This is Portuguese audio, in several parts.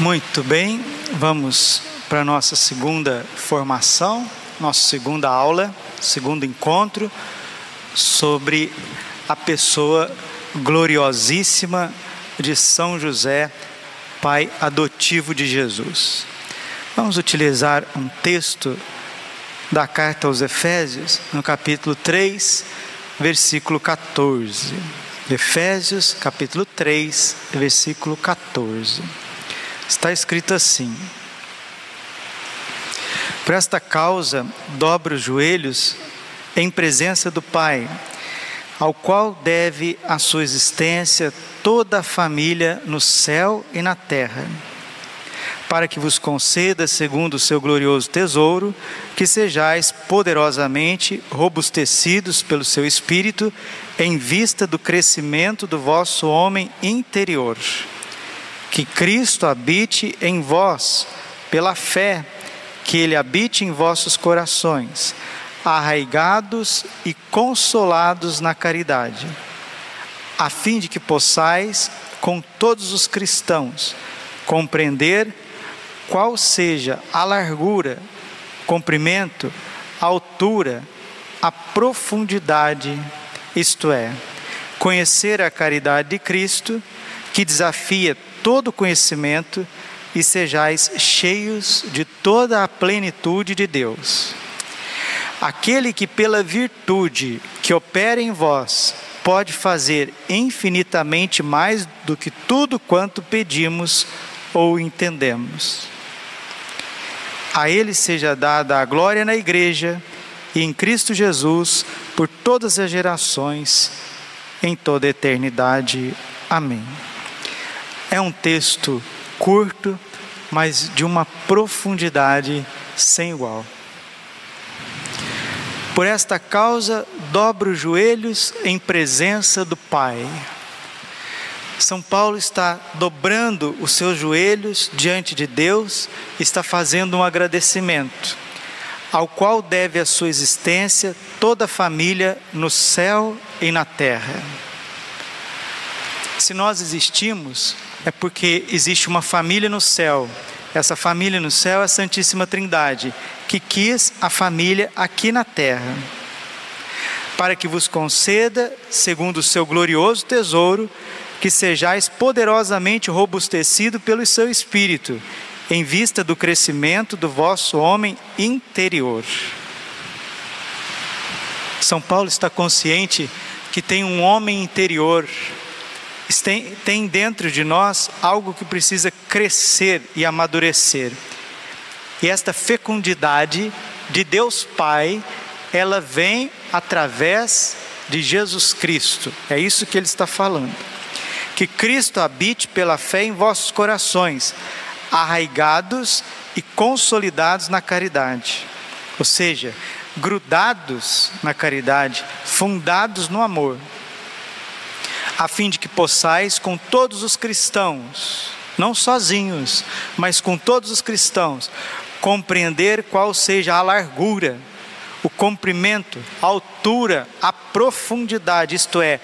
Muito bem, vamos para a nossa segunda formação, nossa segunda aula, segundo encontro sobre a pessoa gloriosíssima de São José, pai adotivo de Jesus. Vamos utilizar um texto da carta aos Efésios, no capítulo 3, versículo 14. Efésios, capítulo 3, versículo 14. Está escrito assim: Por esta causa, dobra os joelhos em presença do Pai, ao qual deve a sua existência toda a família no céu e na terra para que vos conceda, segundo o seu glorioso tesouro, que sejais poderosamente robustecidos pelo seu espírito, em vista do crescimento do vosso homem interior. Que Cristo habite em vós, pela fé, que Ele habite em vossos corações, arraigados e consolados na caridade, a fim de que possais, com todos os cristãos, compreender qual seja a largura, comprimento, altura, a profundidade, isto é, conhecer a caridade de Cristo, que desafia todo conhecimento, e sejais cheios de toda a plenitude de Deus. Aquele que, pela virtude que opera em vós, pode fazer infinitamente mais do que tudo quanto pedimos ou entendemos. A Ele seja dada a glória na Igreja e em Cristo Jesus por todas as gerações, em toda a eternidade. Amém. É um texto curto, mas de uma profundidade sem igual. Por esta causa, dobro os joelhos em presença do Pai. São Paulo está dobrando os seus joelhos diante de Deus, está fazendo um agradecimento, ao qual deve a sua existência toda a família no céu e na terra. Se nós existimos, é porque existe uma família no céu. Essa família no céu é a Santíssima Trindade, que quis a família aqui na terra, para que vos conceda, segundo o seu glorioso tesouro, que sejais poderosamente robustecido pelo seu espírito, em vista do crescimento do vosso homem interior. São Paulo está consciente que tem um homem interior, tem, dentro de nós algo que precisa crescer e amadurecer. E esta fecundidade de Deus Pai, ela vem através de Jesus Cristo. É isso que ele está falando que Cristo habite pela fé em vossos corações, arraigados e consolidados na caridade. Ou seja, grudados na caridade, fundados no amor, a fim de que possais com todos os cristãos, não sozinhos, mas com todos os cristãos, compreender qual seja a largura, o comprimento, a altura, a profundidade, isto é,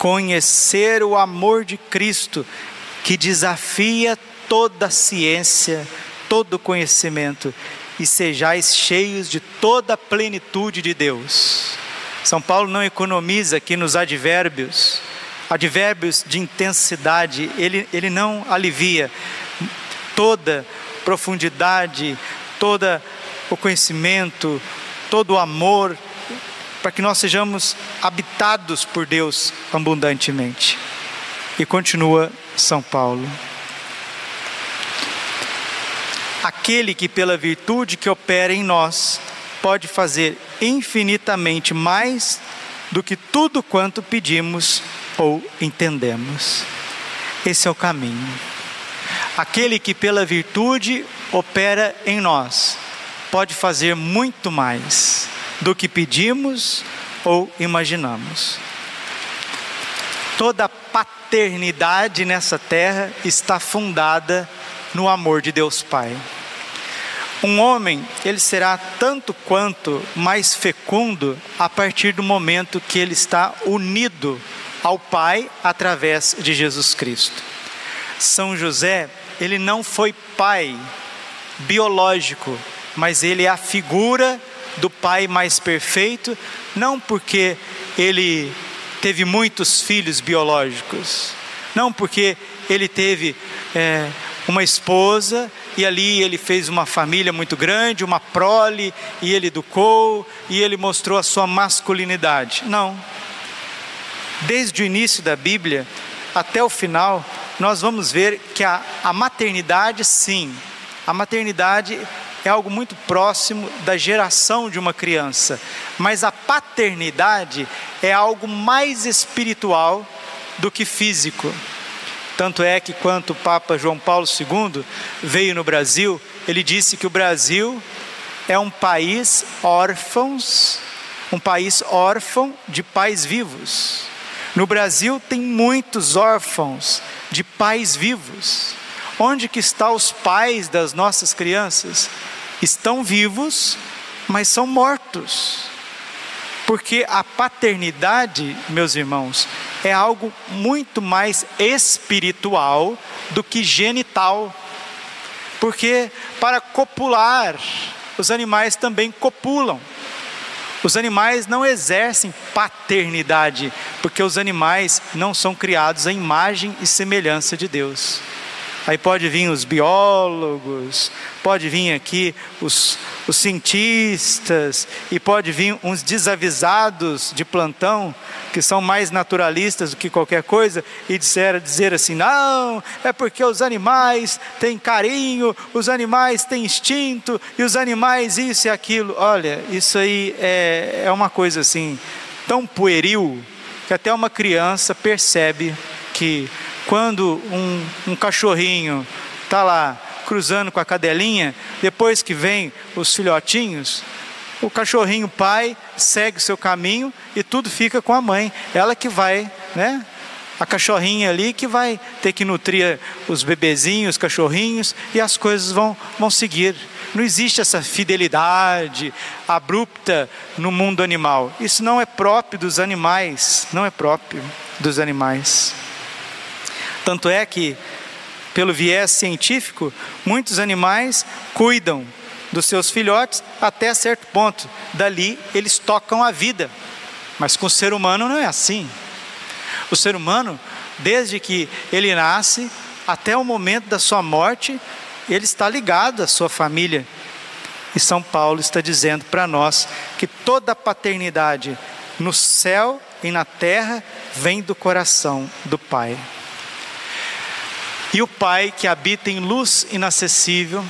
conhecer o amor de Cristo que desafia toda a ciência, todo o conhecimento e sejais cheios de toda a plenitude de Deus. São Paulo não economiza aqui nos advérbios, advérbios de intensidade, ele, ele não alivia toda profundidade, todo o conhecimento, todo o amor, para que nós sejamos habitados por Deus abundantemente. E continua São Paulo. Aquele que, pela virtude que opera em nós, pode fazer infinitamente mais do que tudo quanto pedimos ou entendemos. Esse é o caminho. Aquele que, pela virtude, opera em nós, pode fazer muito mais do que pedimos ou imaginamos. Toda paternidade nessa terra está fundada no amor de Deus Pai. Um homem, ele será tanto quanto mais fecundo a partir do momento que ele está unido ao Pai através de Jesus Cristo. São José ele não foi pai biológico, mas ele é a figura do pai mais perfeito, não porque ele teve muitos filhos biológicos, não porque ele teve é, uma esposa e ali ele fez uma família muito grande, uma prole, e ele educou, e ele mostrou a sua masculinidade. Não. Desde o início da Bíblia até o final, nós vamos ver que a, a maternidade, sim, a maternidade é algo muito próximo da geração de uma criança, mas a paternidade é algo mais espiritual do que físico. Tanto é que, quando o Papa João Paulo II veio no Brasil, ele disse que o Brasil é um país órfãos, um país órfão de pais vivos. No Brasil tem muitos órfãos de pais vivos. Onde que estão os pais das nossas crianças? Estão vivos, mas são mortos. Porque a paternidade, meus irmãos, é algo muito mais espiritual do que genital. Porque para copular, os animais também copulam. Os animais não exercem paternidade, porque os animais não são criados à imagem e semelhança de Deus. Aí pode vir os biólogos, pode vir aqui os, os cientistas, e pode vir uns desavisados de plantão, que são mais naturalistas do que qualquer coisa, e disser, dizer assim: não, é porque os animais têm carinho, os animais têm instinto, e os animais isso e aquilo. Olha, isso aí é, é uma coisa assim, tão pueril, que até uma criança percebe que quando um, um cachorrinho está lá cruzando com a cadelinha, depois que vem os filhotinhos, o cachorrinho pai segue o seu caminho e tudo fica com a mãe. Ela que vai, né? A cachorrinha ali que vai ter que nutrir os bebezinhos, os cachorrinhos, e as coisas vão, vão seguir. Não existe essa fidelidade abrupta no mundo animal. Isso não é próprio dos animais, não é próprio dos animais. Tanto é que, pelo viés científico, muitos animais cuidam dos seus filhotes até certo ponto. Dali eles tocam a vida. Mas com o ser humano não é assim. O ser humano, desde que ele nasce até o momento da sua morte, ele está ligado à sua família. E São Paulo está dizendo para nós que toda a paternidade no céu e na terra vem do coração do Pai. E o Pai que habita em luz inacessível,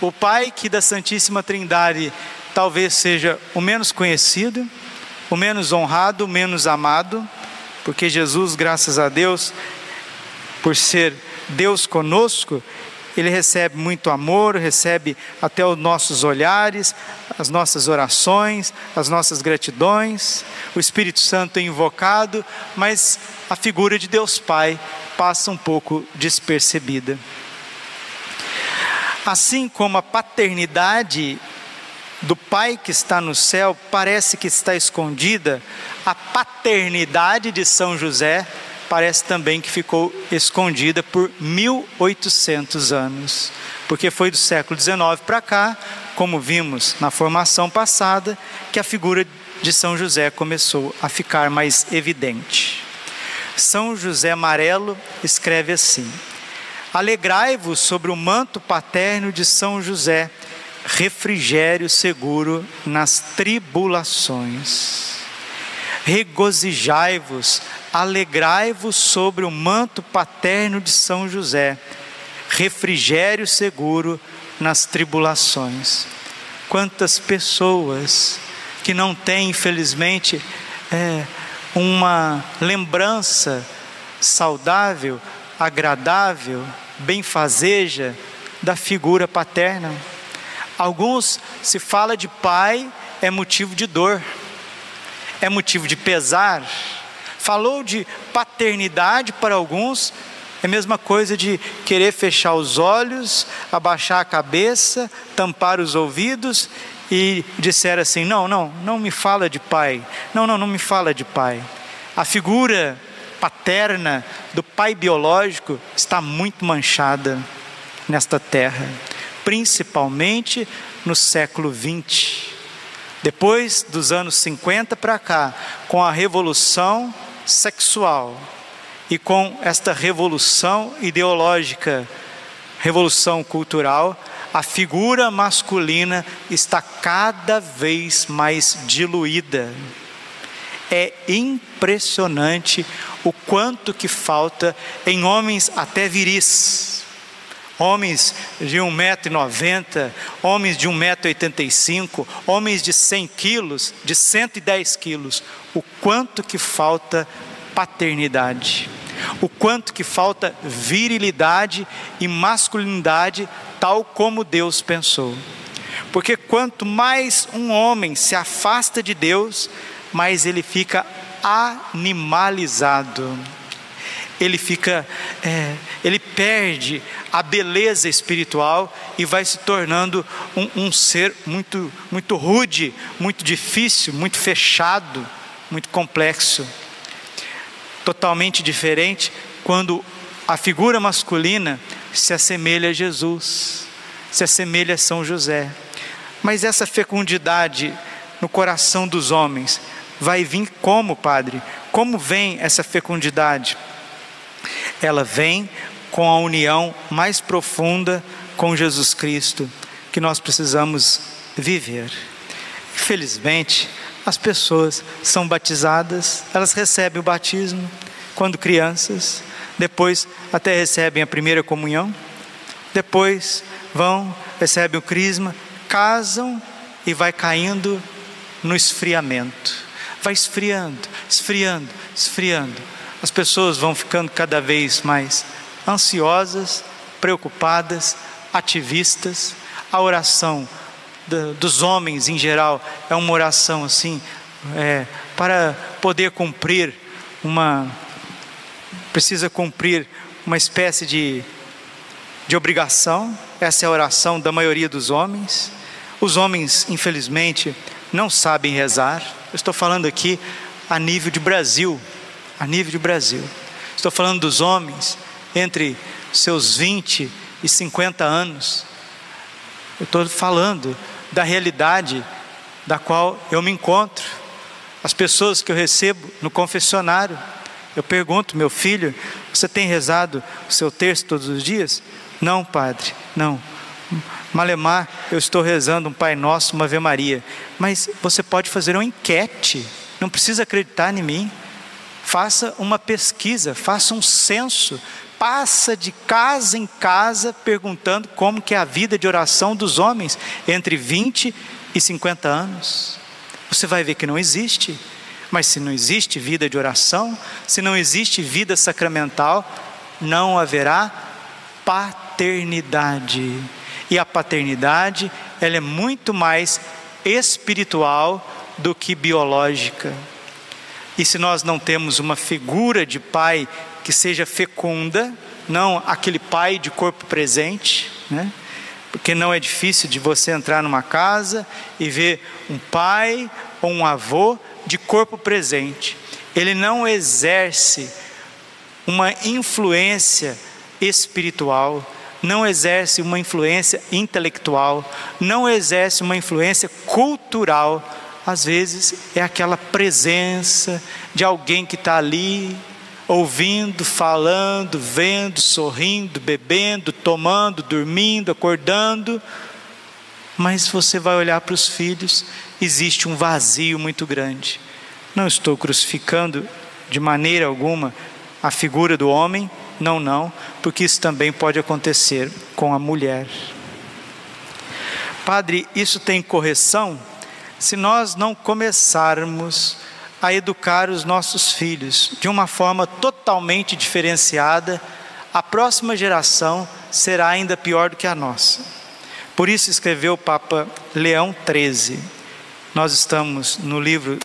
o Pai que da Santíssima Trindade talvez seja o menos conhecido, o menos honrado, o menos amado, porque Jesus, graças a Deus, por ser Deus conosco, ele recebe muito amor, recebe até os nossos olhares, as nossas orações, as nossas gratidões. O Espírito Santo é invocado, mas a figura de Deus Pai passa um pouco despercebida. Assim como a paternidade do Pai que está no céu parece que está escondida, a paternidade de São José parece também que ficou escondida por 1800 anos, porque foi do século XIX para cá, como vimos na formação passada, que a figura de São José começou a ficar mais evidente. São José Amarelo escreve assim: Alegrai-vos sobre o manto paterno de São José, refrigério seguro nas tribulações. Regozijai-vos, alegrai-vos sobre o manto paterno de São José, refrigério seguro nas tribulações. Quantas pessoas que não têm, infelizmente, é, uma lembrança saudável, agradável, benfazeja da figura paterna. Alguns se fala de pai é motivo de dor, é motivo de pesar. Falou de paternidade para alguns, é a mesma coisa de querer fechar os olhos, abaixar a cabeça, tampar os ouvidos e disser assim: não, não, não me fala de pai, não, não, não me fala de pai. A figura paterna do pai biológico está muito manchada. nesta terra, principalmente no século 20. Depois dos anos 50 para cá, com a revolução sexual e com esta revolução ideológica, revolução cultural, a figura masculina está cada vez mais diluída. É impressionante o quanto que falta em homens até viris. Homens de 1,90m, homens de 1,85m, homens de 100 quilos, de 110 quilos. O quanto que falta paternidade. O quanto que falta virilidade e masculinidade tal como Deus pensou. Porque quanto mais um homem se afasta de Deus, mais ele fica animalizado. Ele fica, é, ele perde a beleza espiritual e vai se tornando um, um ser muito, muito rude, muito difícil, muito fechado, muito complexo. Totalmente diferente quando a figura masculina se assemelha a Jesus, se assemelha a São José. Mas essa fecundidade no coração dos homens vai vir como, Padre? Como vem essa fecundidade? Ela vem com a união mais profunda com Jesus Cristo que nós precisamos viver. Infelizmente, as pessoas são batizadas, elas recebem o batismo quando crianças, depois até recebem a primeira comunhão, depois vão, recebem o crisma, casam e vai caindo no esfriamento. Vai esfriando, esfriando, esfriando. As pessoas vão ficando cada vez mais ansiosas, preocupadas, ativistas. A oração dos homens em geral é uma oração assim, é, para poder cumprir uma precisa cumprir uma espécie de, de obrigação, essa é a oração da maioria dos homens. Os homens, infelizmente, não sabem rezar. Eu estou falando aqui a nível de Brasil, a nível de Brasil. Estou falando dos homens entre seus 20 e 50 anos. Eu estou falando da realidade da qual eu me encontro. As pessoas que eu recebo no confessionário eu pergunto, meu filho, você tem rezado o seu texto todos os dias? Não, padre, não. Malemar, eu estou rezando um Pai Nosso, uma Ave Maria. Mas você pode fazer uma enquete, não precisa acreditar em mim. Faça uma pesquisa, faça um censo, passa de casa em casa perguntando como que é a vida de oração dos homens entre 20 e 50 anos. Você vai ver que não existe. Mas se não existe vida de oração, se não existe vida sacramental, não haverá paternidade. E a paternidade, ela é muito mais espiritual do que biológica. E se nós não temos uma figura de pai que seja fecunda, não aquele pai de corpo presente, né? Porque não é difícil de você entrar numa casa e ver um pai ou um avô de corpo presente, ele não exerce uma influência espiritual, não exerce uma influência intelectual, não exerce uma influência cultural. Às vezes é aquela presença de alguém que está ali, ouvindo, falando, vendo, sorrindo, bebendo, tomando, dormindo, acordando. Mas você vai olhar para os filhos existe um vazio muito grande. Não estou crucificando de maneira alguma a figura do homem, não, não, porque isso também pode acontecer com a mulher. Padre, isso tem correção se nós não começarmos a educar os nossos filhos de uma forma totalmente diferenciada, a próxima geração será ainda pior do que a nossa. Por isso escreveu o Papa Leão XIII nós estamos no livro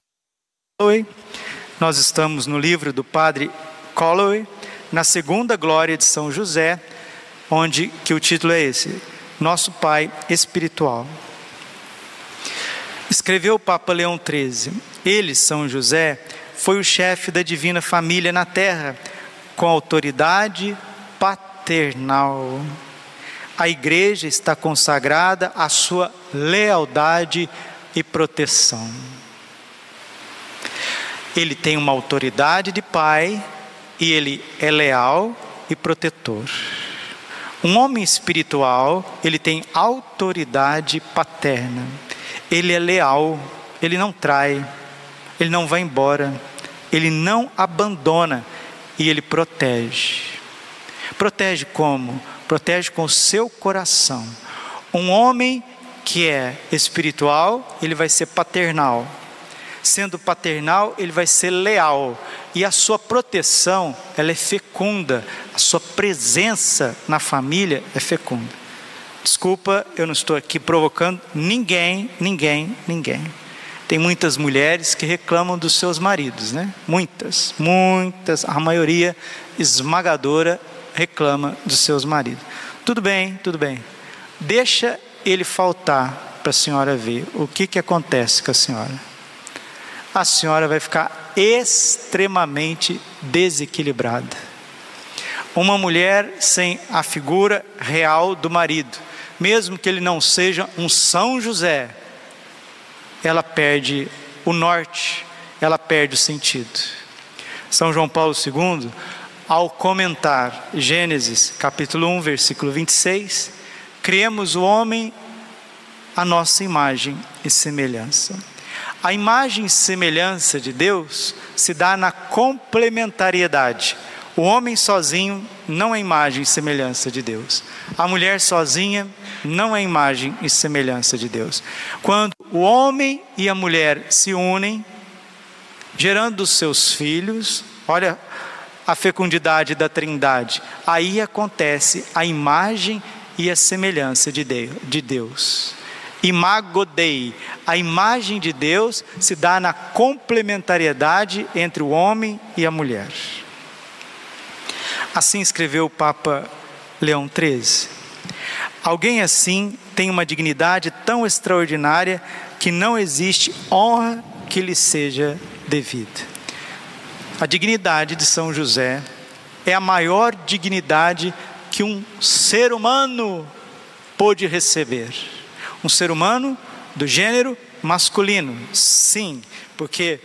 nós estamos no livro do Padre Colloway, na segunda glória de São José, onde que o título é esse: Nosso Pai Espiritual. Escreveu o Papa Leão XIII. Ele, São José, foi o chefe da divina família na terra, com autoridade paternal. a igreja está consagrada à sua lealdade e proteção. Ele tem uma autoridade de pai e ele é leal e protetor. Um homem espiritual, ele tem autoridade paterna. Ele é leal, ele não trai, ele não vai embora, ele não abandona e ele protege. Protege como? Protege com o seu coração. Um homem que é espiritual, ele vai ser paternal. Sendo paternal, ele vai ser leal. E a sua proteção, ela é fecunda. A sua presença na família é fecunda. Desculpa, eu não estou aqui provocando ninguém, ninguém, ninguém. Tem muitas mulheres que reclamam dos seus maridos, né? Muitas, muitas, a maioria esmagadora reclama dos seus maridos. Tudo bem, tudo bem. Deixa ele faltar para a senhora ver o que, que acontece com a senhora. A senhora vai ficar extremamente desequilibrada. Uma mulher sem a figura real do marido, mesmo que ele não seja um São José, ela perde o norte, ela perde o sentido. São João Paulo II, ao comentar Gênesis capítulo 1, versículo 26, criemos o homem a nossa imagem e semelhança. A imagem e semelhança de Deus se dá na complementariedade. O homem sozinho não é imagem e semelhança de Deus. A mulher sozinha não é imagem e semelhança de Deus. Quando o homem e a mulher se unem, gerando seus filhos, olha a fecundidade da Trindade, aí acontece a imagem e a semelhança de Deus. Imago Dei, a imagem de Deus se dá na complementariedade entre o homem e a mulher. Assim escreveu o Papa Leão XIII. Alguém assim tem uma dignidade tão extraordinária que não existe honra que lhe seja devida. A dignidade de São José é a maior dignidade que um ser humano pôde receber. Um ser humano do gênero masculino, sim, porque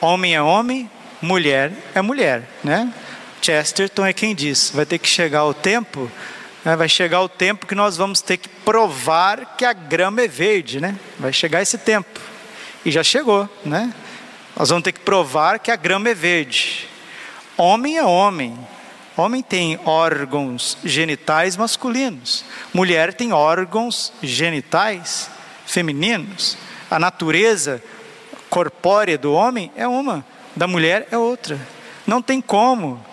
homem é homem, mulher é mulher, né? Chesterton é quem diz: vai ter que chegar o tempo, né? vai chegar o tempo que nós vamos ter que provar que a grama é verde, né? Vai chegar esse tempo e já chegou, né? Nós vamos ter que provar que a grama é verde. Homem é homem, Homem tem órgãos genitais masculinos, mulher tem órgãos genitais femininos. A natureza corpórea do homem é uma, da mulher é outra. Não tem como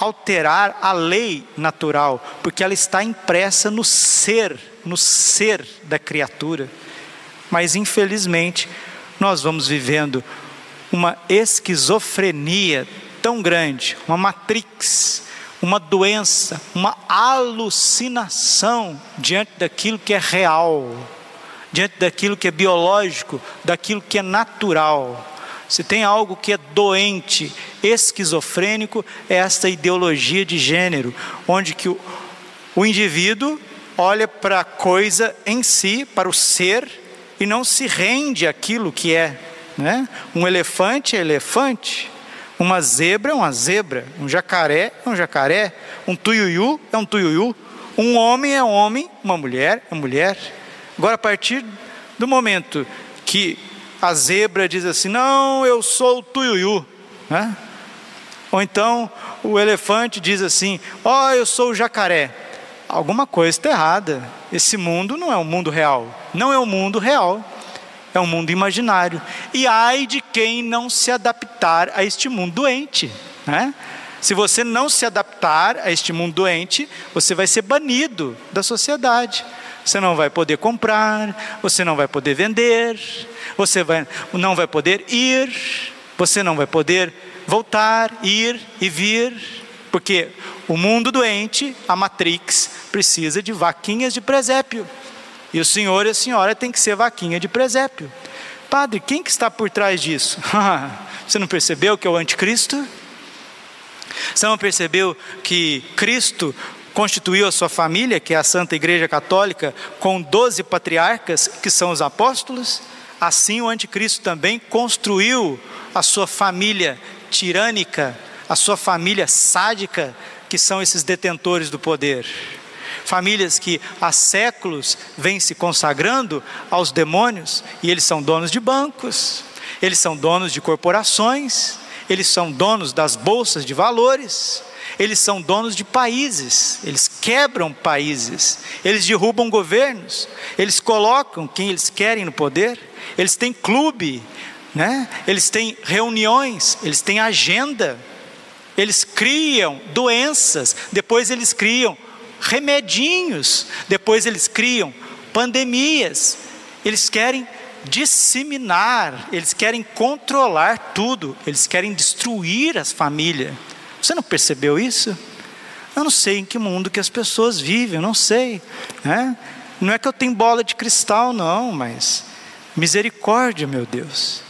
alterar a lei natural, porque ela está impressa no ser, no ser da criatura. Mas infelizmente, nós vamos vivendo uma esquizofrenia tão grande, uma matrix, uma doença, uma alucinação diante daquilo que é real, diante daquilo que é biológico, daquilo que é natural. Se tem algo que é doente, esquizofrênico, é esta ideologia de gênero, onde que o, o indivíduo olha para a coisa em si, para o ser, e não se rende àquilo que é. Né? Um elefante é elefante, uma zebra é uma zebra, um jacaré é um jacaré, um tuiuiu é um tuiuiu, um homem é homem, uma mulher é mulher. Agora, a partir do momento que a zebra diz assim: Não, eu sou o tuiuiu, né? ou então o elefante diz assim: Ó, oh, eu sou o jacaré. Alguma coisa está errada. Esse mundo não é um mundo real. Não é um mundo real é um mundo imaginário. E ai de quem não se adaptar a este mundo doente. Né? Se você não se adaptar a este mundo doente, você vai ser banido da sociedade. Você não vai poder comprar, você não vai poder vender, você vai, não vai poder ir, você não vai poder voltar, ir e vir, porque o mundo doente, a Matrix, precisa de vaquinhas de presépio. E o senhor e a senhora tem que ser vaquinha de presépio. Padre, quem que está por trás disso? Você não percebeu que é o anticristo? Você não percebeu que Cristo constituiu a sua família, que é a Santa Igreja Católica, com doze patriarcas, que são os apóstolos, assim o anticristo também construiu a sua família tirânica, a sua família sádica, que são esses detentores do poder. Famílias que há séculos vêm se consagrando aos demônios e eles são donos de bancos, eles são donos de corporações, eles são donos das bolsas de valores, eles são donos de países, eles quebram países, eles derrubam governos, eles colocam quem eles querem no poder, eles têm clube, né? eles têm reuniões, eles têm agenda, eles criam doenças, depois eles criam remedinhos, depois eles criam pandemias, eles querem disseminar, eles querem controlar tudo, eles querem destruir as famílias. Você não percebeu isso? Eu não sei em que mundo que as pessoas vivem, eu não sei. Né? Não é que eu tenho bola de cristal, não, mas misericórdia, meu Deus.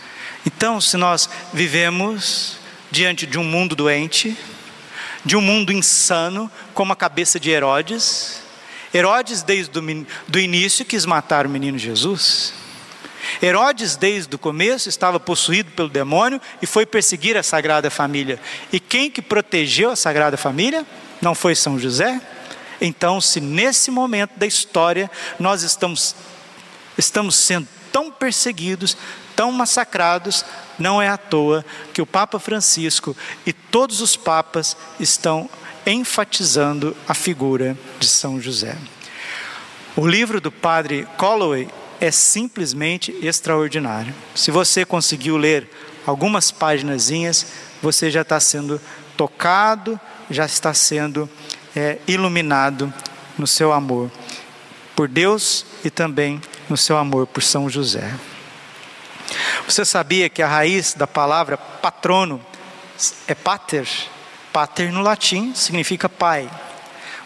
Então, se nós vivemos diante de um mundo doente, de um mundo insano, como a cabeça de Herodes, Herodes, desde o início, quis matar o menino Jesus. Herodes, desde o começo, estava possuído pelo demônio e foi perseguir a Sagrada Família. E quem que protegeu a Sagrada Família? Não foi São José? Então, se nesse momento da história nós estamos, estamos sendo tão perseguidos, tão massacrados, não é à toa que o Papa Francisco e todos os papas estão enfatizando a figura de São José. O livro do padre Colloway é simplesmente extraordinário. Se você conseguiu ler algumas páginas, você já está sendo tocado, já está sendo é, iluminado no seu amor por Deus e também no seu amor por São José. Você sabia que a raiz da palavra patrono é pater? Pater no latim significa pai.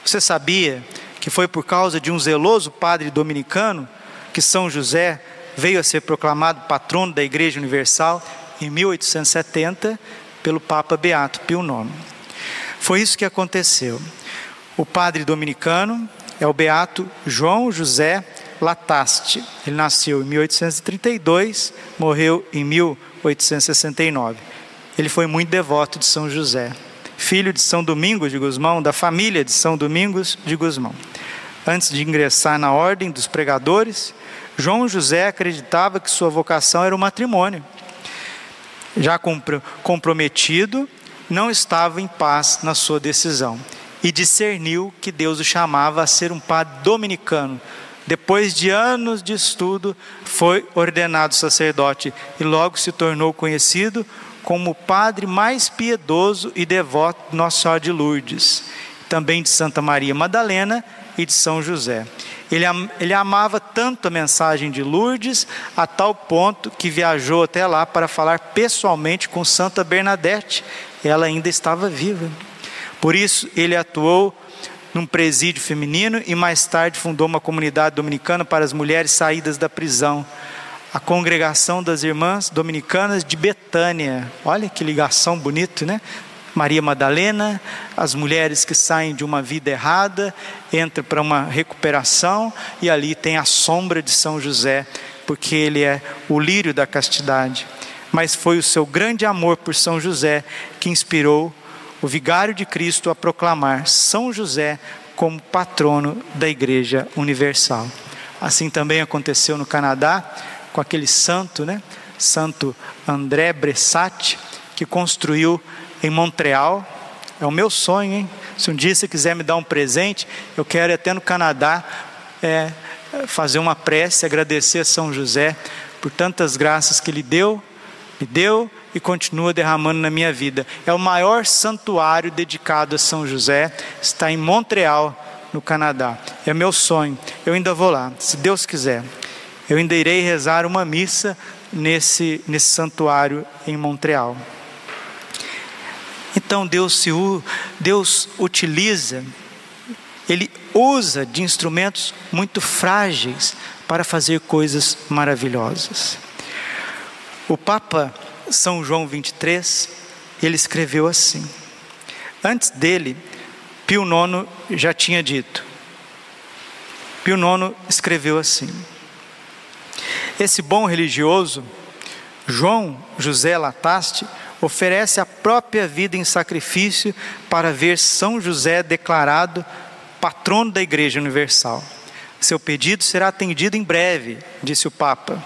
Você sabia que foi por causa de um zeloso padre dominicano que São José veio a ser proclamado patrono da Igreja Universal em 1870 pelo Papa Beato Pio IX. Foi isso que aconteceu. O padre dominicano é o Beato João José Lataste. Ele nasceu em 1832, morreu em 1869. Ele foi muito devoto de São José, filho de São Domingos de Gusmão, da família de São Domingos de Gusmão. Antes de ingressar na ordem dos pregadores, João José acreditava que sua vocação era o matrimônio. Já comprometido, não estava em paz na sua decisão e discerniu que Deus o chamava a ser um padre dominicano. Depois de anos de estudo, foi ordenado sacerdote e logo se tornou conhecido como o padre mais piedoso e devoto de Nossa Senhora de Lourdes, também de Santa Maria Madalena e de São José. Ele, ele amava tanto a mensagem de Lourdes, a tal ponto que viajou até lá para falar pessoalmente com Santa Bernadette. Ela ainda estava viva. Por isso, ele atuou num presídio feminino e mais tarde fundou uma comunidade dominicana para as mulheres saídas da prisão. A congregação das irmãs dominicanas de Betânia. Olha que ligação bonito, né? Maria Madalena, as mulheres que saem de uma vida errada, entram para uma recuperação e ali tem a sombra de São José, porque ele é o lírio da castidade. Mas foi o seu grande amor por São José que inspirou o vigário de Cristo a proclamar São José como patrono da Igreja Universal. Assim também aconteceu no Canadá com aquele santo, né? Santo André Bressat, que construiu em Montreal. É o meu sonho, hein? Se um dia você quiser me dar um presente, eu quero ir até no Canadá é, fazer uma prece, agradecer a São José por tantas graças que Ele deu, me deu e continua derramando na minha vida. É o maior santuário dedicado a São José, está em Montreal, no Canadá. É meu sonho. Eu ainda vou lá, se Deus quiser. Eu ainda irei rezar uma missa nesse, nesse santuário em Montreal. Então Deus, se, Deus utiliza, Ele usa de instrumentos muito frágeis para fazer coisas maravilhosas. O Papa São João 23, ele escreveu assim: Antes dele, Pio IX já tinha dito. Pio IX escreveu assim: Esse bom religioso, João José Lataste, oferece a própria vida em sacrifício para ver São José declarado patrono da Igreja Universal. Seu pedido será atendido em breve, disse o Papa.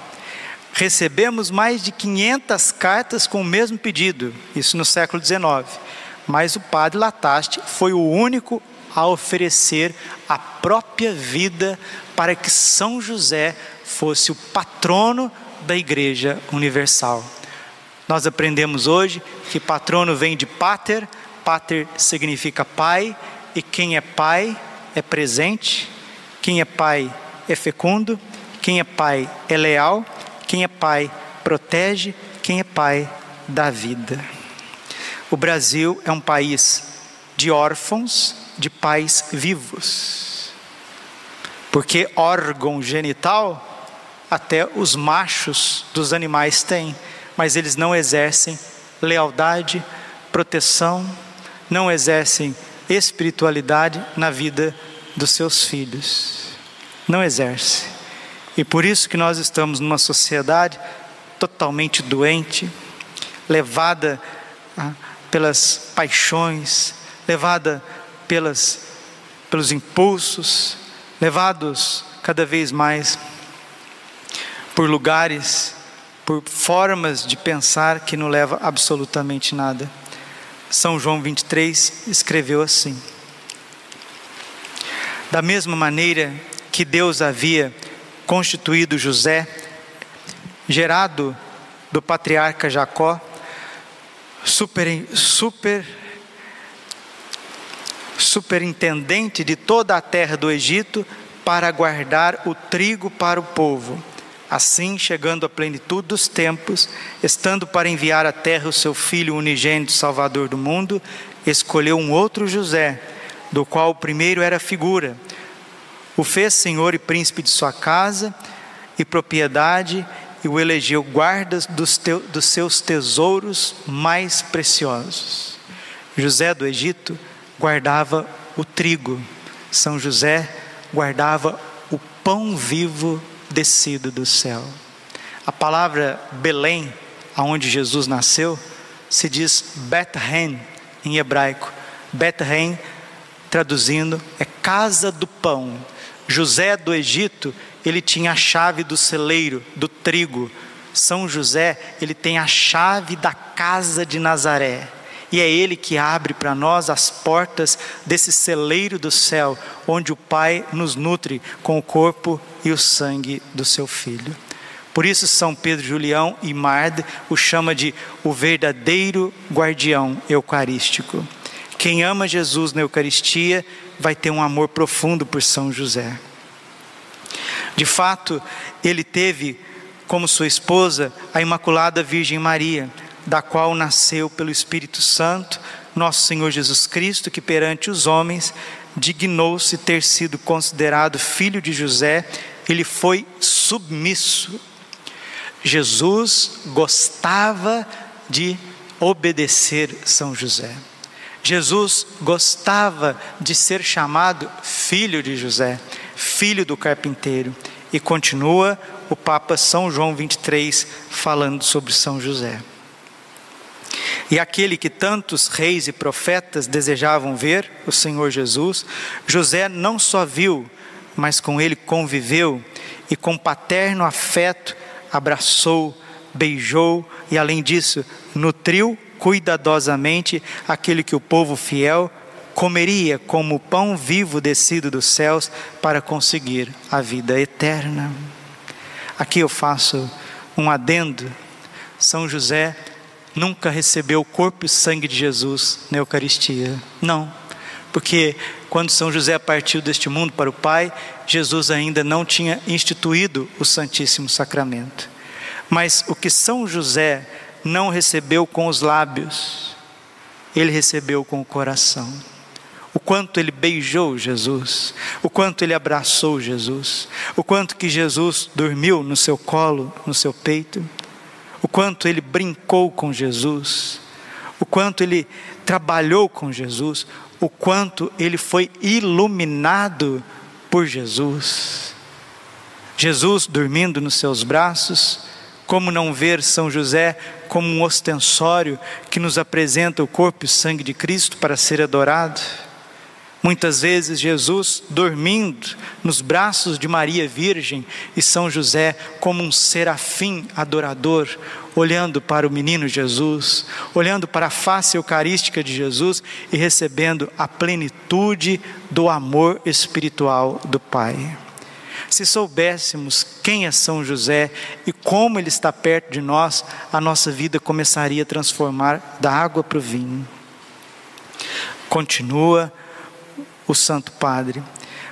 Recebemos mais de 500 cartas com o mesmo pedido, isso no século XIX. Mas o padre Lataste foi o único a oferecer a própria vida para que São José fosse o patrono da Igreja Universal. Nós aprendemos hoje que patrono vem de pater, pater significa pai, e quem é pai é presente, quem é pai é fecundo, quem é pai é leal, quem é pai protege, quem é pai dá vida. O Brasil é um país de órfãos de pais vivos. Porque órgão genital até os machos dos animais têm, mas eles não exercem lealdade, proteção, não exercem espiritualidade na vida dos seus filhos. Não exerce. E por isso que nós estamos numa sociedade totalmente doente, levada ah, pelas paixões, levada pelas, pelos impulsos, levados cada vez mais por lugares, por formas de pensar que não leva absolutamente nada. São João 23 escreveu assim: Da mesma maneira que Deus havia constituído José, gerado do patriarca Jacó, super, super superintendente de toda a terra do Egito, para guardar o trigo para o povo. Assim, chegando à plenitude dos tempos, estando para enviar à terra o seu filho unigênito, Salvador do mundo, escolheu um outro José, do qual o primeiro era figura. O fez senhor e príncipe de sua casa e propriedade, e o elegeu guardas dos, dos seus tesouros mais preciosos. José do Egito guardava o trigo, São José guardava o pão vivo descido do céu. A palavra Belém, aonde Jesus nasceu, se diz Bethlehem em hebraico. Bethlehem, traduzindo, é casa do pão. José do Egito, ele tinha a chave do celeiro, do trigo. São José, ele tem a chave da casa de Nazaré e é Ele que abre para nós as portas desse celeiro do céu, onde o Pai nos nutre com o corpo e o sangue do seu Filho. Por isso, São Pedro Julião e Mard o chama de o verdadeiro guardião eucarístico. Quem ama Jesus na Eucaristia vai ter um amor profundo por São José. De fato, ele teve como sua esposa a Imaculada Virgem Maria da qual nasceu pelo Espírito Santo nosso Senhor Jesus Cristo, que perante os homens dignou-se ter sido considerado filho de José, ele foi submisso. Jesus gostava de obedecer São José. Jesus gostava de ser chamado filho de José, filho do carpinteiro. E continua o Papa São João 23 falando sobre São José. E aquele que tantos reis e profetas desejavam ver, o Senhor Jesus, José não só viu, mas com ele conviveu e com paterno afeto abraçou, beijou e, além disso, nutriu cuidadosamente aquele que o povo fiel comeria como pão vivo descido dos céus para conseguir a vida eterna. Aqui eu faço um adendo. São José nunca recebeu o corpo e sangue de Jesus na Eucaristia. Não, porque quando São José partiu deste mundo para o Pai, Jesus ainda não tinha instituído o Santíssimo Sacramento. Mas o que São José não recebeu com os lábios, ele recebeu com o coração. O quanto ele beijou Jesus, o quanto ele abraçou Jesus, o quanto que Jesus dormiu no seu colo, no seu peito o quanto ele brincou com Jesus, o quanto ele trabalhou com Jesus, o quanto ele foi iluminado por Jesus. Jesus dormindo nos seus braços, como não ver São José como um ostensório que nos apresenta o corpo e sangue de Cristo para ser adorado? Muitas vezes Jesus dormindo nos braços de Maria Virgem e São José como um serafim adorador, olhando para o menino Jesus, olhando para a face eucarística de Jesus e recebendo a plenitude do amor espiritual do Pai. Se soubéssemos quem é São José e como ele está perto de nós, a nossa vida começaria a transformar da água para o vinho. Continua o Santo Padre.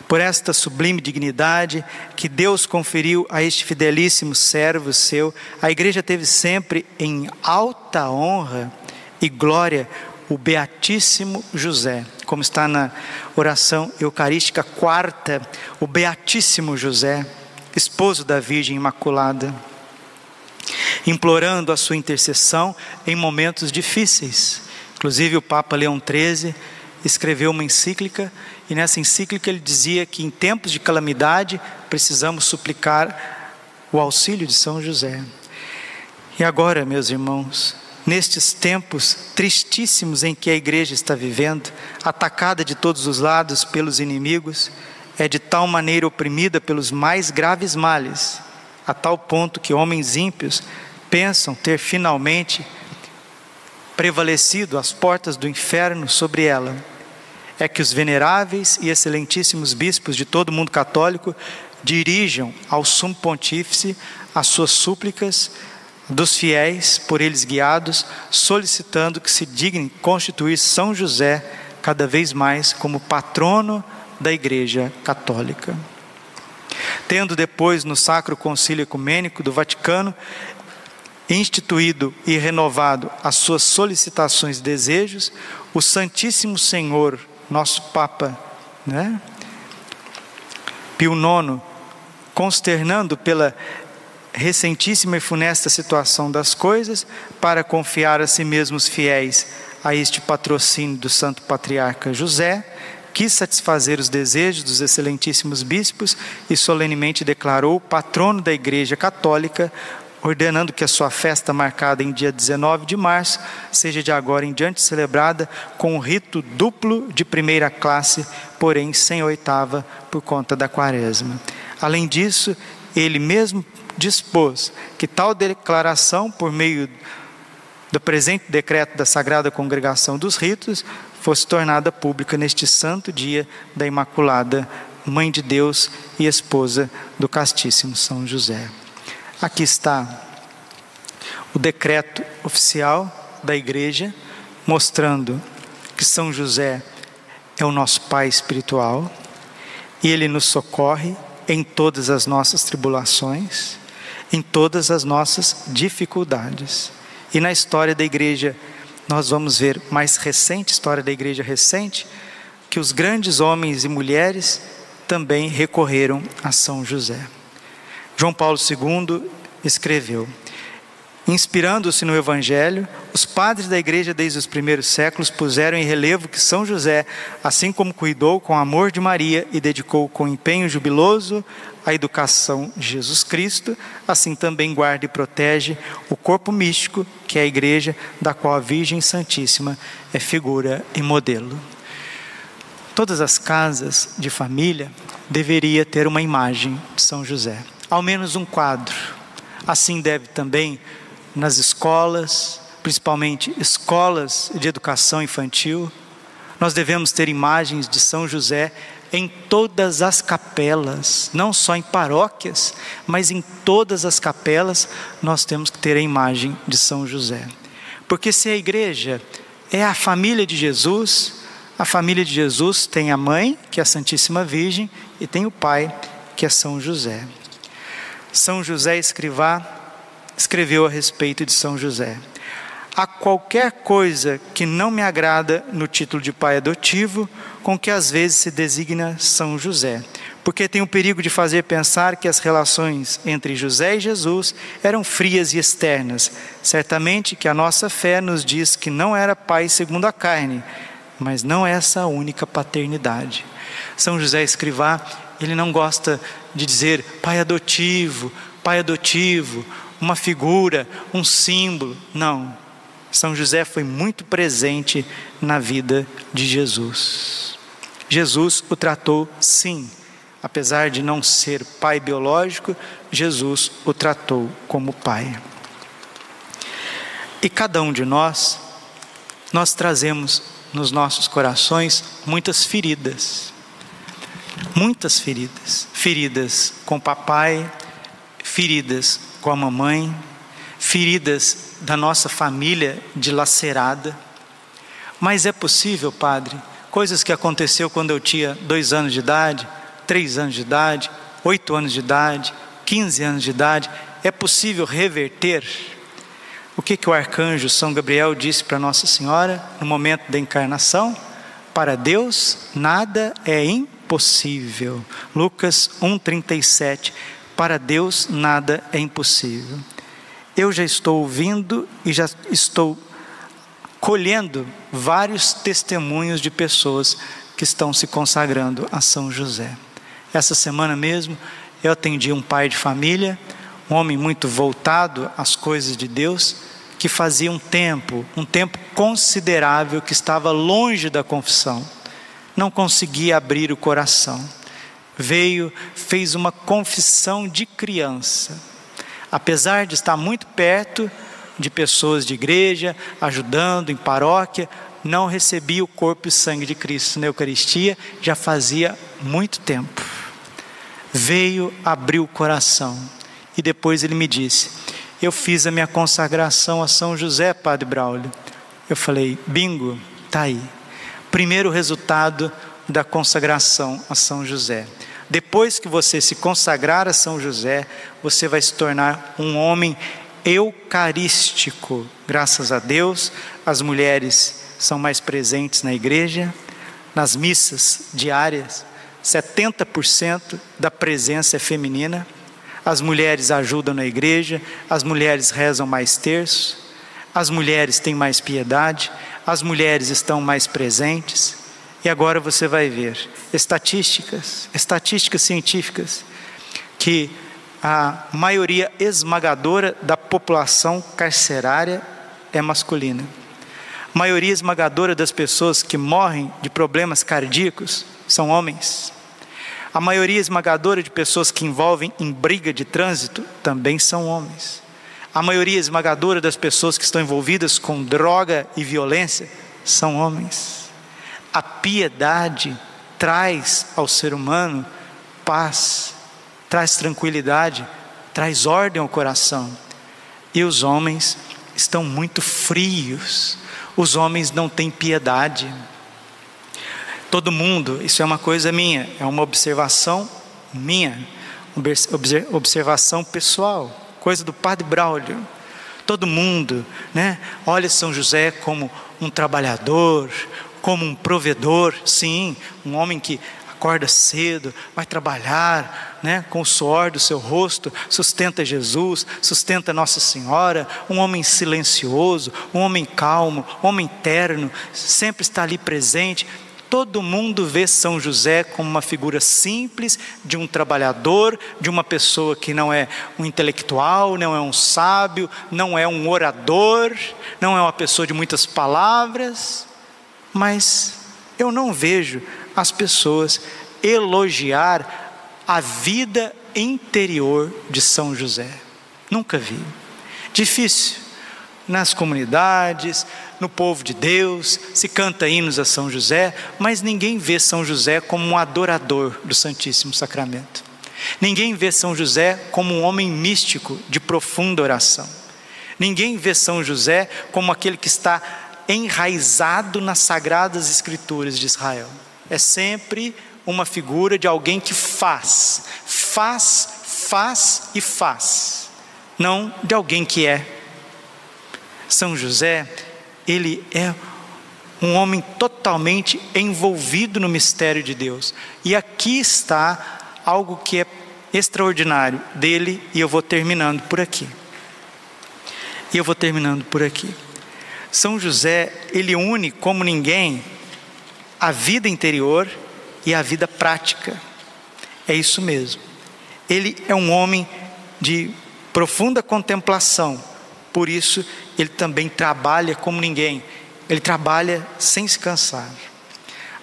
Por esta sublime dignidade que Deus conferiu a este fidelíssimo servo seu, a igreja teve sempre em alta honra e glória o Beatíssimo José, como está na oração eucarística quarta, o Beatíssimo José, esposo da Virgem Imaculada, implorando a sua intercessão em momentos difíceis. Inclusive, o Papa Leão XIII escreveu uma encíclica e nessa encíclica ele dizia que em tempos de calamidade precisamos suplicar o auxílio de São José. E agora, meus irmãos, nestes tempos tristíssimos em que a igreja está vivendo, atacada de todos os lados pelos inimigos, é de tal maneira oprimida pelos mais graves males, a tal ponto que homens ímpios pensam ter finalmente prevalecido as portas do inferno sobre ela. É que os veneráveis e excelentíssimos bispos de todo o mundo católico dirijam ao sumo pontífice as suas súplicas dos fiéis, por eles guiados, solicitando que se dignem constituir São José cada vez mais como patrono da Igreja Católica. Tendo depois no Sacro Concílio Ecumênico do Vaticano instituído e renovado as suas solicitações e desejos, o Santíssimo Senhor nosso Papa, né? Pio IX, consternando pela recentíssima e funesta situação das coisas, para confiar a si mesmos fiéis a este patrocínio do Santo Patriarca José, quis satisfazer os desejos dos excelentíssimos bispos e solenemente declarou patrono da Igreja Católica ordenando que a sua festa, marcada em dia 19 de março, seja de agora em diante celebrada com um rito duplo de primeira classe, porém sem oitava, por conta da quaresma. Além disso, ele mesmo dispôs que tal declaração, por meio do presente decreto da Sagrada Congregação dos Ritos, fosse tornada pública neste santo dia da Imaculada Mãe de Deus e esposa do Castíssimo São José. Aqui está o decreto oficial da igreja, mostrando que São José é o nosso Pai espiritual e ele nos socorre em todas as nossas tribulações, em todas as nossas dificuldades. E na história da igreja, nós vamos ver, mais recente, história da igreja recente, que os grandes homens e mulheres também recorreram a São José. João Paulo II escreveu: Inspirando-se no Evangelho, os padres da igreja desde os primeiros séculos puseram em relevo que São José, assim como cuidou com amor de Maria e dedicou com empenho jubiloso a educação de Jesus Cristo, assim também guarda e protege o corpo místico, que é a igreja da qual a Virgem Santíssima é figura e modelo. Todas as casas de família deveria ter uma imagem de São José ao menos um quadro. Assim deve também nas escolas, principalmente escolas de educação infantil, nós devemos ter imagens de São José em todas as capelas, não só em paróquias, mas em todas as capelas nós temos que ter a imagem de São José. Porque se a igreja é a família de Jesus, a família de Jesus tem a mãe, que é a Santíssima Virgem, e tem o pai, que é São José. São José Escrivá escreveu a respeito de São José. Há qualquer coisa que não me agrada no título de pai adotivo, com que às vezes se designa São José, porque tem o perigo de fazer pensar que as relações entre José e Jesus eram frias e externas. Certamente que a nossa fé nos diz que não era pai segundo a carne, mas não essa a única paternidade. São José Escrivá, ele não gosta de dizer pai adotivo, pai adotivo, uma figura, um símbolo. Não. São José foi muito presente na vida de Jesus. Jesus o tratou sim, apesar de não ser pai biológico, Jesus o tratou como pai. E cada um de nós, nós trazemos nos nossos corações muitas feridas. Muitas feridas. Feridas com papai, feridas com a mamãe, feridas da nossa família dilacerada. Mas é possível, Padre, coisas que aconteceu quando eu tinha dois anos de idade, três anos de idade, oito anos de idade, quinze anos de idade, é possível reverter? O que, que o arcanjo São Gabriel disse para Nossa Senhora no momento da encarnação? Para Deus nada é impossível. Lucas 1,37. Para Deus nada é impossível. Eu já estou ouvindo e já estou colhendo vários testemunhos de pessoas que estão se consagrando a São José. Essa semana mesmo eu atendi um pai de família um homem muito voltado às coisas de Deus, que fazia um tempo, um tempo considerável que estava longe da confissão, não conseguia abrir o coração. Veio, fez uma confissão de criança. Apesar de estar muito perto de pessoas de igreja, ajudando em paróquia, não recebia o corpo e sangue de Cristo na Eucaristia já fazia muito tempo. Veio, abriu o coração e depois ele me disse: Eu fiz a minha consagração a São José, Padre Braulio. Eu falei: Bingo, tá aí. Primeiro resultado da consagração a São José. Depois que você se consagrar a São José, você vai se tornar um homem eucarístico. Graças a Deus, as mulheres são mais presentes na igreja, nas missas diárias, 70% da presença é feminina. As mulheres ajudam na igreja, as mulheres rezam mais terços, as mulheres têm mais piedade, as mulheres estão mais presentes. E agora você vai ver estatísticas, estatísticas científicas, que a maioria esmagadora da população carcerária é masculina. A maioria esmagadora das pessoas que morrem de problemas cardíacos são homens. A maioria esmagadora de pessoas que envolvem em briga de trânsito também são homens. A maioria esmagadora das pessoas que estão envolvidas com droga e violência são homens. A piedade traz ao ser humano paz, traz tranquilidade, traz ordem ao coração. E os homens estão muito frios, os homens não têm piedade todo mundo, isso é uma coisa minha, é uma observação minha, observação pessoal, coisa do Padre Braulio. Todo mundo, né, olha São José como um trabalhador, como um provedor, sim, um homem que acorda cedo, vai trabalhar, né, com o suor do seu rosto, sustenta Jesus, sustenta Nossa Senhora, um homem silencioso, um homem calmo, um homem terno, sempre está ali presente. Todo mundo vê São José como uma figura simples de um trabalhador, de uma pessoa que não é um intelectual, não é um sábio, não é um orador, não é uma pessoa de muitas palavras, mas eu não vejo as pessoas elogiar a vida interior de São José. Nunca vi. Difícil nas comunidades, no povo de Deus, se canta hinos a São José, mas ninguém vê São José como um adorador do Santíssimo Sacramento. Ninguém vê São José como um homem místico de profunda oração. Ninguém vê São José como aquele que está enraizado nas sagradas escrituras de Israel. É sempre uma figura de alguém que faz, faz, faz e faz, não de alguém que é são José, ele é um homem totalmente envolvido no mistério de Deus. E aqui está algo que é extraordinário dele, e eu vou terminando por aqui. E eu vou terminando por aqui. São José, ele une como ninguém a vida interior e a vida prática. É isso mesmo. Ele é um homem de profunda contemplação, por isso ele também trabalha como ninguém, ele trabalha sem se cansar.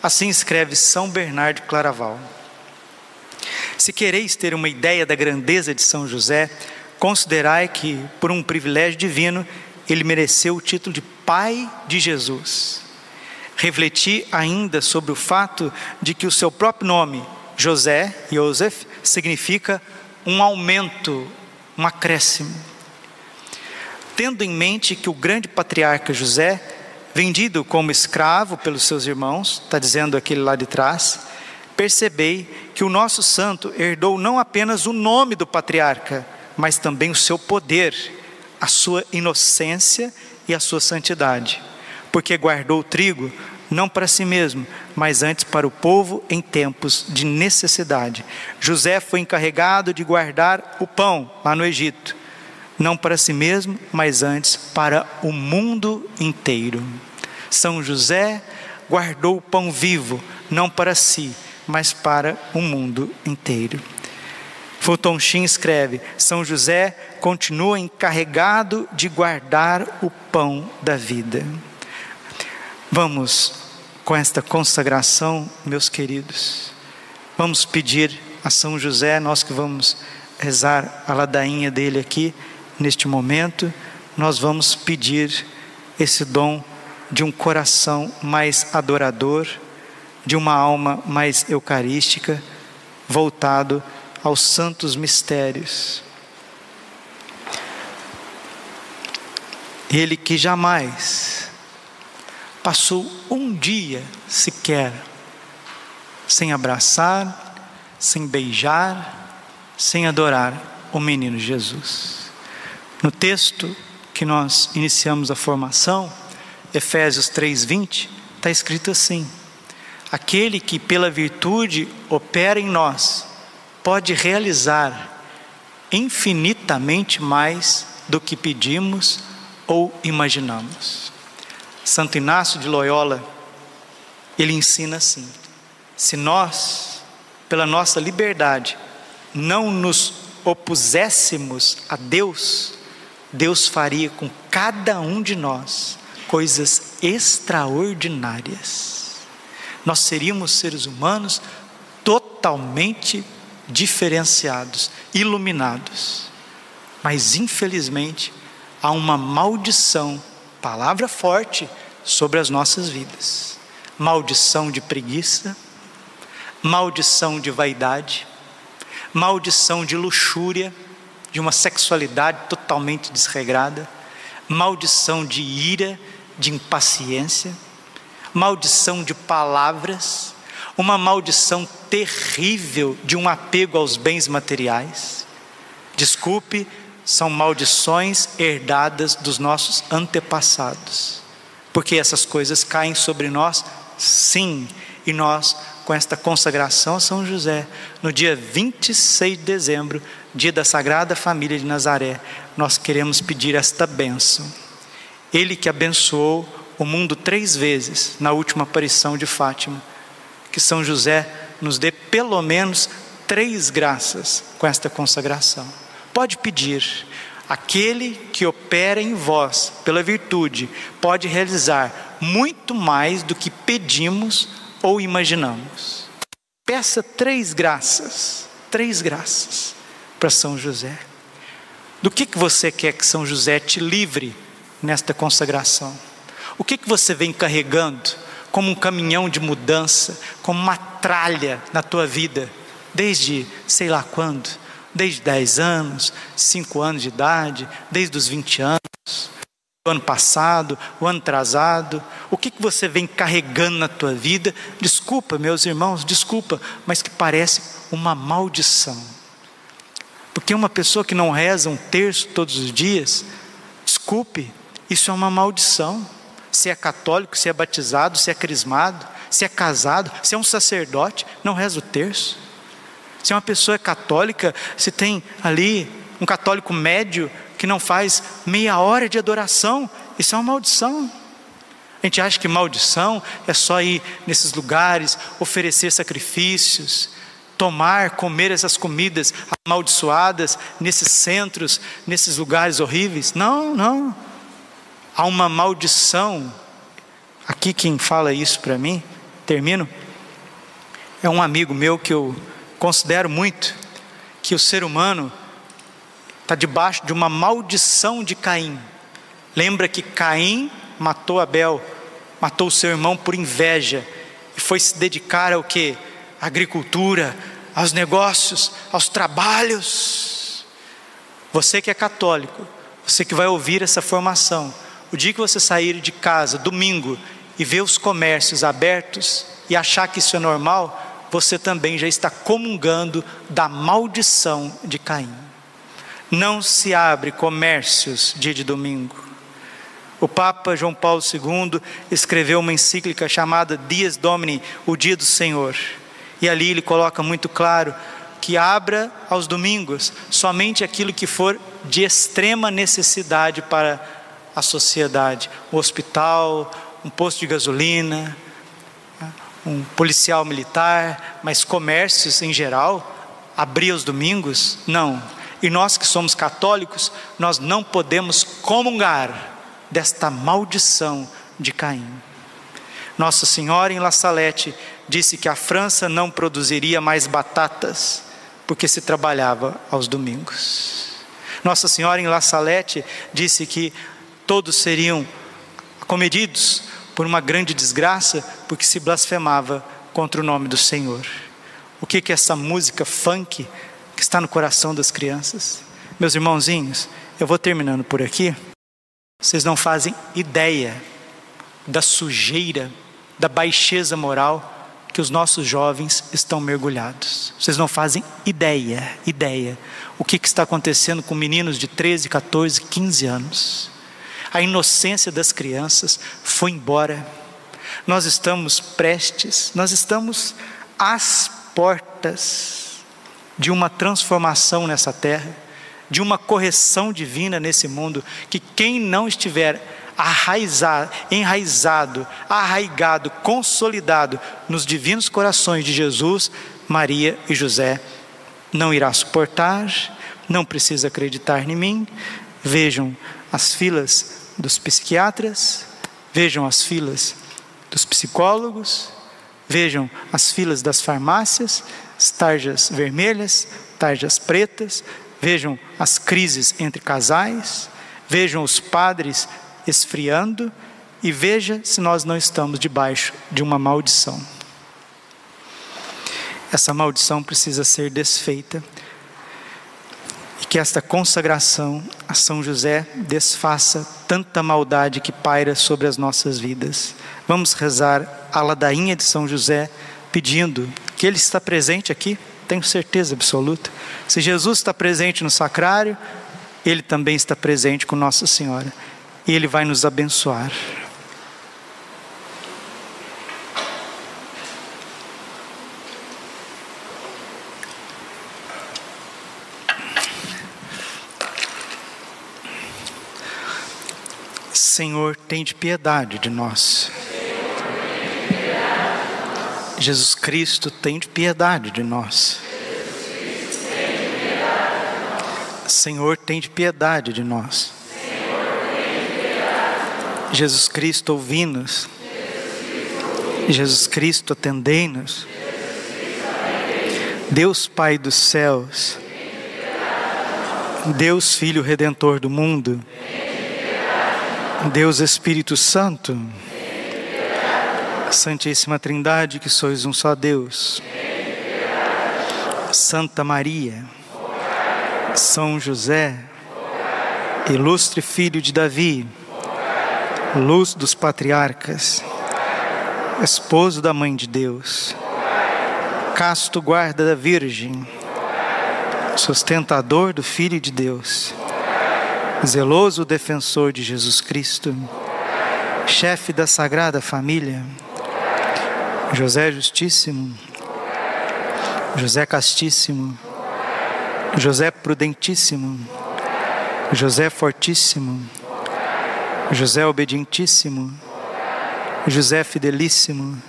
Assim escreve São Bernardo Claraval. Se quereis ter uma ideia da grandeza de São José, considerai que, por um privilégio divino, ele mereceu o título de Pai de Jesus. Refleti ainda sobre o fato de que o seu próprio nome, José, Joseph, significa um aumento, um acréscimo. Tendo em mente que o grande patriarca José, vendido como escravo pelos seus irmãos, está dizendo aquele lá de trás, percebei que o nosso santo herdou não apenas o nome do patriarca, mas também o seu poder, a sua inocência e a sua santidade, porque guardou o trigo não para si mesmo, mas antes para o povo em tempos de necessidade. José foi encarregado de guardar o pão lá no Egito, não para si mesmo, mas antes para o mundo inteiro. São José guardou o pão vivo, não para si, mas para o mundo inteiro. Fulton Sheen escreve: São José continua encarregado de guardar o pão da vida. Vamos, com esta consagração, meus queridos, vamos pedir a São José, nós que vamos rezar a ladainha dele aqui, neste momento, nós vamos pedir esse dom de um coração mais adorador, de uma alma mais eucarística, voltado aos santos mistérios. Ele que jamais passou um dia sequer sem abraçar, sem beijar, sem adorar o menino Jesus. No texto que nós iniciamos a formação, Efésios 3:20, está escrito assim: Aquele que pela virtude opera em nós, pode realizar infinitamente mais do que pedimos ou imaginamos. Santo Inácio de Loyola, ele ensina assim: se nós, pela nossa liberdade, não nos opuséssemos a Deus, Deus faria com cada um de nós coisas extraordinárias. Nós seríamos seres humanos totalmente diferenciados, iluminados. Mas infelizmente há uma maldição, palavra forte, sobre as nossas vidas. Maldição de preguiça, maldição de vaidade, maldição de luxúria, de uma sexualidade totalmente desregrada, maldição de ira, de impaciência, maldição de palavras, uma maldição terrível de um apego aos bens materiais. Desculpe, são maldições herdadas dos nossos antepassados. Porque essas coisas caem sobre nós, sim, e nós, com esta consagração a São José, no dia 26 de dezembro, dia da Sagrada Família de Nazaré, nós queremos pedir esta bênção. Ele que abençoou o mundo três vezes na última aparição de Fátima que São José nos dê pelo menos três graças com esta consagração. Pode pedir. Aquele que opera em vós pela virtude pode realizar muito mais do que pedimos ou imaginamos. Peça três graças, três graças para São José. Do que, que você quer que São José te livre nesta consagração? O que, que você vem carregando? como um caminhão de mudança, como uma tralha na tua vida, desde sei lá quando, desde 10 anos, 5 anos de idade, desde os 20 anos, o ano passado, o ano atrasado, o que, que você vem carregando na tua vida? Desculpa, meus irmãos, desculpa, mas que parece uma maldição. Porque uma pessoa que não reza um terço todos os dias, desculpe, isso é uma maldição se é católico, se é batizado, se é crismado, se é casado, se é um sacerdote, não reza o terço. Se é uma pessoa católica, se tem ali um católico médio que não faz meia hora de adoração, isso é uma maldição. A gente acha que maldição é só ir nesses lugares, oferecer sacrifícios, tomar, comer essas comidas amaldiçoadas nesses centros, nesses lugares horríveis. Não, não. Há uma maldição. Aqui quem fala isso para mim, termino, é um amigo meu que eu considero muito, que o ser humano está debaixo de uma maldição de Caim. Lembra que Caim matou Abel, matou o seu irmão por inveja e foi se dedicar ao que? agricultura, aos negócios, aos trabalhos. Você que é católico, você que vai ouvir essa formação, o dia que você sair de casa, domingo, e ver os comércios abertos e achar que isso é normal, você também já está comungando da maldição de Caim. Não se abre comércios dia de domingo. O Papa João Paulo II escreveu uma encíclica chamada Dias Domini, o Dia do Senhor. E ali ele coloca muito claro que abra aos domingos somente aquilo que for de extrema necessidade para a sociedade, um hospital, um posto de gasolina, um policial militar, mas comércios em geral, abrir aos domingos? Não. E nós que somos católicos, nós não podemos comungar desta maldição de Caim. Nossa Senhora em La Salette disse que a França não produziria mais batatas porque se trabalhava aos domingos. Nossa Senhora em La Salette disse que todos seriam comedidos por uma grande desgraça porque se blasfemava contra o nome do Senhor. O que é essa música funk que está no coração das crianças? Meus irmãozinhos, eu vou terminando por aqui. Vocês não fazem ideia da sujeira, da baixeza moral que os nossos jovens estão mergulhados. Vocês não fazem ideia, ideia, o que está acontecendo com meninos de 13, 14, 15 anos. A inocência das crianças foi embora. Nós estamos prestes, nós estamos às portas de uma transformação nessa terra, de uma correção divina nesse mundo, que quem não estiver arraizado, enraizado, arraigado, consolidado nos divinos corações de Jesus, Maria e José, não irá suportar, não precisa acreditar em mim. Vejam as filas dos psiquiatras, vejam as filas dos psicólogos, vejam as filas das farmácias, as tarjas vermelhas, tarjas pretas, vejam as crises entre casais, vejam os padres esfriando e veja se nós não estamos debaixo de uma maldição. Essa maldição precisa ser desfeita e que esta consagração a São José desfaça tanta maldade que paira sobre as nossas vidas. Vamos rezar a ladainha de São José pedindo que ele está presente aqui, tenho certeza absoluta. Se Jesus está presente no sacrário, ele também está presente com Nossa Senhora e Ele vai nos abençoar. Senhor, tem de piedade de nós. Jesus Cristo, tem de piedade de nós. Senhor, tem de piedade de nós. Jesus Cristo, ouvi-nos. Jesus Cristo, atendei-nos. Deus Pai dos céus. Deus Filho Redentor do mundo. Deus Espírito Santo. Santíssima Trindade, que sois um só Deus. Santa Maria. São José. Ilustre Filho de Davi luz dos patriarcas, esposo da Mãe de Deus, casto guarda da Virgem, sustentador do Filho de Deus, zeloso defensor de Jesus Cristo, chefe da Sagrada Família, José Justíssimo, José Castíssimo, José Prudentíssimo, José Fortíssimo, José obedientíssimo, José Fidelíssimo,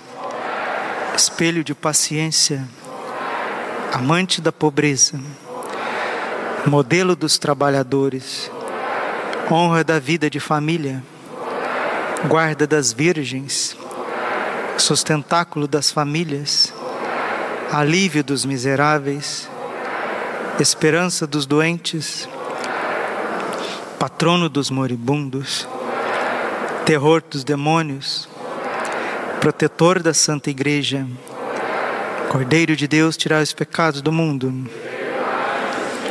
espelho de paciência, amante da pobreza, modelo dos trabalhadores, honra da vida de família, guarda das virgens, sustentáculo das famílias, alívio dos miseráveis, esperança dos doentes, patrono dos moribundos, terror dos demônios, protetor da Santa Igreja, Cordeiro de Deus, tirar os pecados do mundo.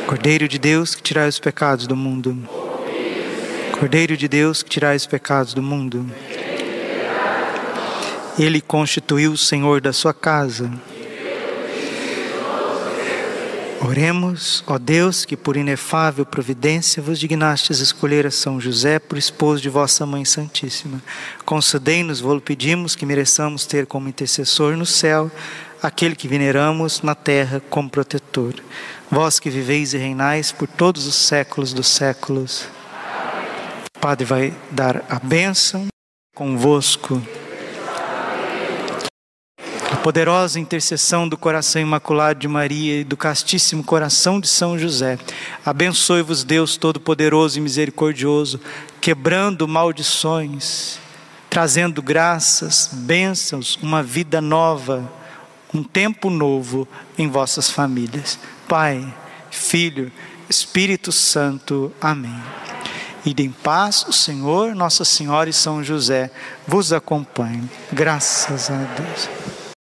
Cordeiro de Deus, que tirar os pecados do mundo. Cordeiro de Deus, que tirar os pecados do mundo. Ele constituiu o Senhor da sua casa Oremos, ó Deus, que por inefável providência vos dignastes escolher a São José por esposo de vossa Mãe Santíssima. Concedei-nos, vos pedimos, que mereçamos ter como intercessor no céu aquele que veneramos na terra como protetor. Vós que viveis e reinais por todos os séculos dos séculos. Padre vai dar a bênção convosco poderosa intercessão do coração imaculado de Maria e do castíssimo coração de São José, abençoe-vos Deus Todo-Poderoso e Misericordioso, quebrando maldições, trazendo graças, bênçãos, uma vida nova, um tempo novo em vossas famílias. Pai, Filho, Espírito Santo. Amém. E em paz, o Senhor, Nossa Senhora e São José vos acompanhem. Graças a Deus.